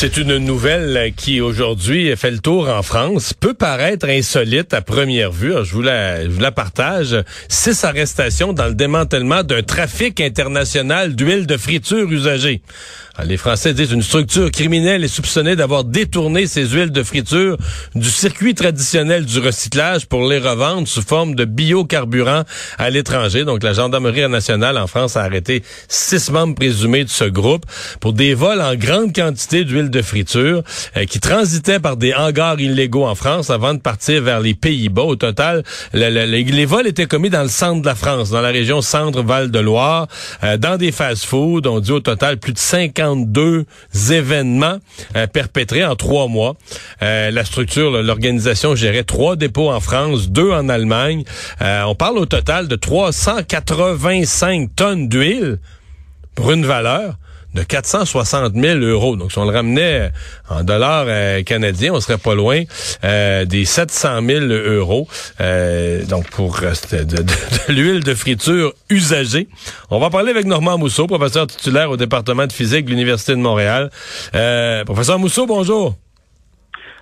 C'est une nouvelle qui aujourd'hui fait le tour en France. Peut paraître insolite à première vue. je, vous la, partage. Six arrestations dans le démantèlement d'un trafic international d'huile de friture usagée. Les Français disent une structure criminelle est soupçonnée d'avoir détourné ces huiles de friture du circuit traditionnel du recyclage pour les revendre sous forme de biocarburant à l'étranger. Donc, la Gendarmerie nationale en France a arrêté six membres présumés de ce groupe pour des vols en grande quantité d'huile de friture euh, qui transitaient par des hangars illégaux en France avant de partir vers les Pays-Bas. Au total, les vols étaient commis dans le centre de la France, dans la région centre-Val-de-Loire, euh, dans des fast-foods. On dit au total plus de 50 deux événements euh, perpétrés en trois mois. Euh, la structure, l'organisation gérait trois dépôts en France, deux en Allemagne. Euh, on parle au total de 385 tonnes d'huile pour une valeur de 460 000 euros. Donc, si on le ramenait en dollars euh, canadiens, on serait pas loin euh, des 700 000 euros. Euh, donc, pour de, de, de, l'huile de friture usagée. On va parler avec Normand Mousseau, professeur titulaire au département de physique de l'Université de Montréal. professeur Mousseau, bonjour.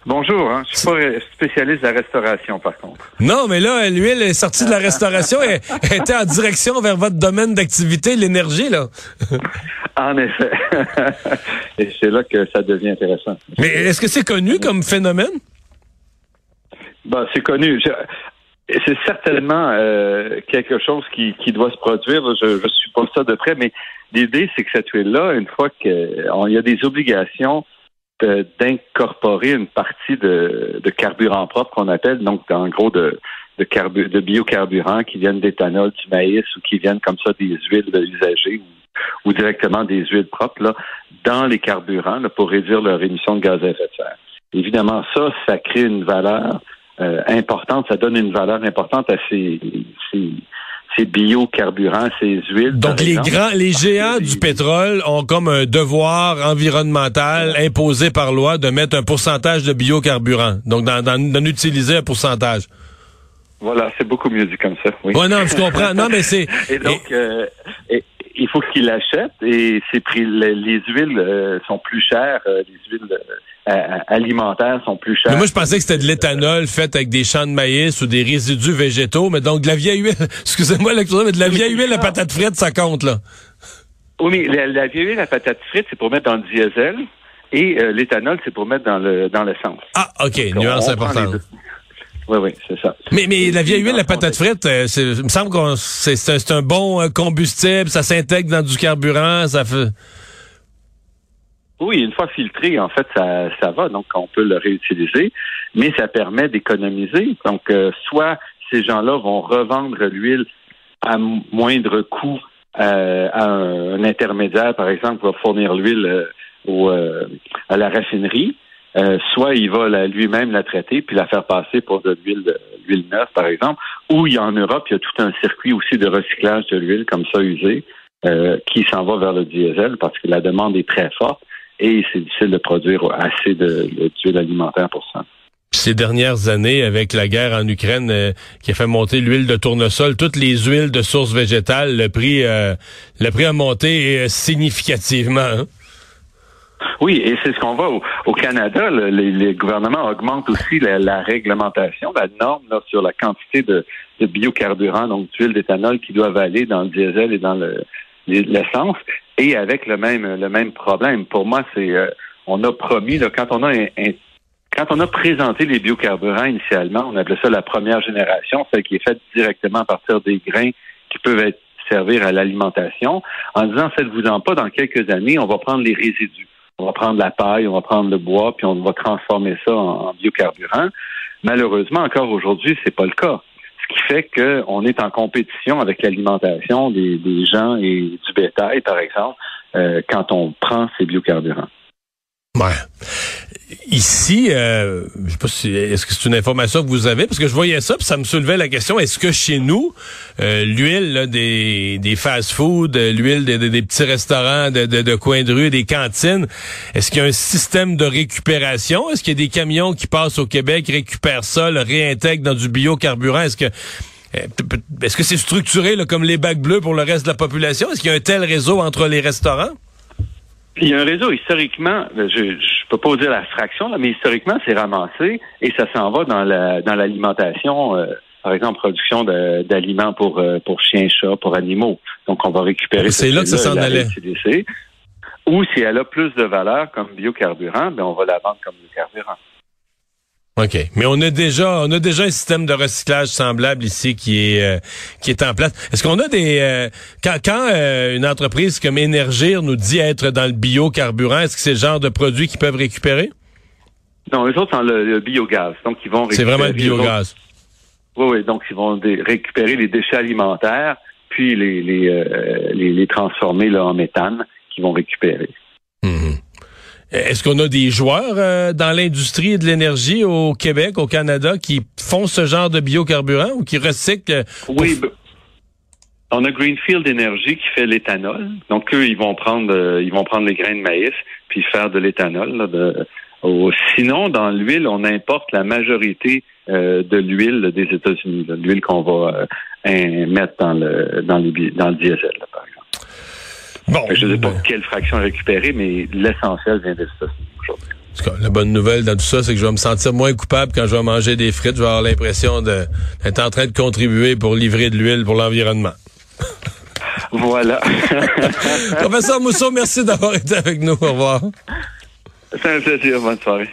Bonjour, hein. je suis pas spécialiste de la restauration par contre. Non, mais là, l'huile est sortie de la restauration et était en direction vers votre domaine d'activité, l'énergie, là. En effet. Et c'est là que ça devient intéressant. Mais est-ce que c'est connu comme phénomène? Ben, c'est connu. C'est certainement euh, quelque chose qui, doit se produire. Je ne suis pas ça de près, mais l'idée, c'est que cette huile-là, une fois qu'il y a des obligations d'incorporer une partie de, carburant propre qu'on appelle, donc en gros de, de, de biocarburants qui viennent d'éthanol, du maïs ou qui viennent comme ça des huiles usagées ou, directement des huiles propres là, dans les carburants pour réduire leur émission de gaz à effet de serre. Évidemment, ça, ça crée une valeur euh, importante, ça donne une valeur importante à ces, ces, ces biocarburants, ces huiles. Donc les grands, les géants du pétrole ont comme un devoir environnemental imposé par loi de mettre un pourcentage de biocarburant. Donc d'en utiliser un pourcentage. Voilà, c'est beaucoup mieux dit comme ça. Oui. non, je comprends. Non, mais c'est. et donc, euh, il faut qu'ils l'achètent et ces prix, les, huiles euh, sont plus chères, euh, les huiles alimentaires sont plus chères. Mais moi, je pensais que c'était de l'éthanol fait avec des champs de maïs ou des résidus végétaux, mais donc de la vieille huile. Excusez-moi, mais de la vieille huile à patate frite, ça compte là. Oui, mais la, vieille huile à patate frite, c'est pour mettre dans le diesel. Et l'éthanol, c'est pour mettre dans le dans l'essence. Ah, OK, nuance importante. Oui, oui, c'est ça. Mais, mais la vieille huile, la patate frite, euh, il me semble que c'est un bon euh, combustible, ça s'intègre dans du carburant, ça fait... Oui, une fois filtré, en fait, ça, ça va, donc on peut le réutiliser, mais ça permet d'économiser. Donc, euh, soit ces gens-là vont revendre l'huile à moindre coût à un, intermédiaire, par exemple, qui va fournir l'huile à la raffinerie, euh, soit il va lui-même la traiter puis la faire passer pour de l'huile l'huile neuve, par exemple, ou il y a en Europe, il y a tout un circuit aussi de recyclage de l'huile comme ça usée euh, qui s'en va vers le diesel parce que la demande est très forte et c'est difficile de produire assez d'huile alimentaire pour ça. Ces dernières années, avec la guerre en Ukraine euh, qui a fait monter l'huile de tournesol, toutes les huiles de source végétale, le prix, le prix a monté significativement. Hein? Oui, et c'est ce qu'on voit au, Canada. les, gouvernements augmentent aussi la, réglementation, la norme sur la quantité de, de biocarburants, donc d'huile d'éthanol, qui doivent aller dans le diesel et dans l'essence, et avec le même le même problème. Pour moi, c'est euh, on a promis quand on a quand on a présenté les biocarburants initialement, on appelait ça la première génération, celle qui est faite directement à partir des grains qui peuvent être servir à l'alimentation, en disant faites-vous-en pas, dans quelques années, on va prendre les résidus on va prendre la paille, on va prendre le bois, puis on va transformer ça en, biocarburant. Malheureusement, encore aujourd'hui, c'est pas le cas. Ce qui fait qu'on est en compétition avec l'alimentation des, gens et du bétail, par exemple, euh, quand on prend ces biocarburants. Ici, euh, je sais pas si est-ce que c'est une information que vous avez? Parce que je voyais ça puis ça me soulevait la question est-ce que chez nous euh, l'huile des fast-food, euh, l'huile des, petits restaurants de, de, de coins de rue, des cantines, est-ce qu'il y a un système de récupération? Est-ce qu'il y a des camions qui passent au Québec récupèrent ça, le réintègrent dans du biocarburant? Est-ce que euh, est-ce que c'est structuré comme les bacs bleus pour le reste de la population? Est-ce qu'il y a un tel réseau entre les restaurants? Il y a un réseau historiquement, je ne peux pas vous dire la fraction, mais historiquement, c'est ramassé et ça s'en va dans la dans l'alimentation, euh, par exemple, production d'aliments pour euh, pour chiens, chats, pour animaux. Donc, on va récupérer. C'est là que ça s'en allait. Ou si elle a plus de valeur comme biocarburant, ben on va la vendre comme biocarburant. OK. Mais on a déjà on a déjà un système de recyclage semblable ici qui est euh, qui est en place. Est-ce qu'on a des euh, quand, quand euh, une entreprise comme Énergir nous dit être dans le biocarburant, est-ce que c'est le genre de produit qu'ils peuvent récupérer? Non, eux autres, c'est le, biogaz. Donc, ils vont C'est vraiment le biogaz. Oui, oui. Donc, ils vont récupérer les déchets alimentaires, puis les, les, les, transformer là, en méthane qu'ils vont récupérer. Mmh. Est-ce qu'on a des joueurs euh, dans l'industrie de l'énergie au Québec, au Canada, qui font ce genre de biocarburant ou qui recyclent? Oui, ben, on a Greenfield Energy qui fait l'éthanol. Donc eux, ils vont prendre, euh, ils vont prendre les grains de maïs puis faire de l'éthanol. De... Sinon, dans l'huile, on importe la majorité euh, de l'huile des États-Unis, l'huile qu'on va mettre dans le dans, les, dans le diesel, par exemple. Bon, je ne sais pas quelle fraction récupérer, mais l'essentiel vient de ça aujourd'hui. La bonne nouvelle dans tout ça, c'est que je vais me sentir moins coupable quand je vais manger des frites. Je vais avoir l'impression d'être en train de contribuer pour livrer de l'huile pour l'environnement. Voilà. Professeur Mousseau, merci d'avoir été avec nous. Au revoir. C'est un plaisir. Bonne soirée.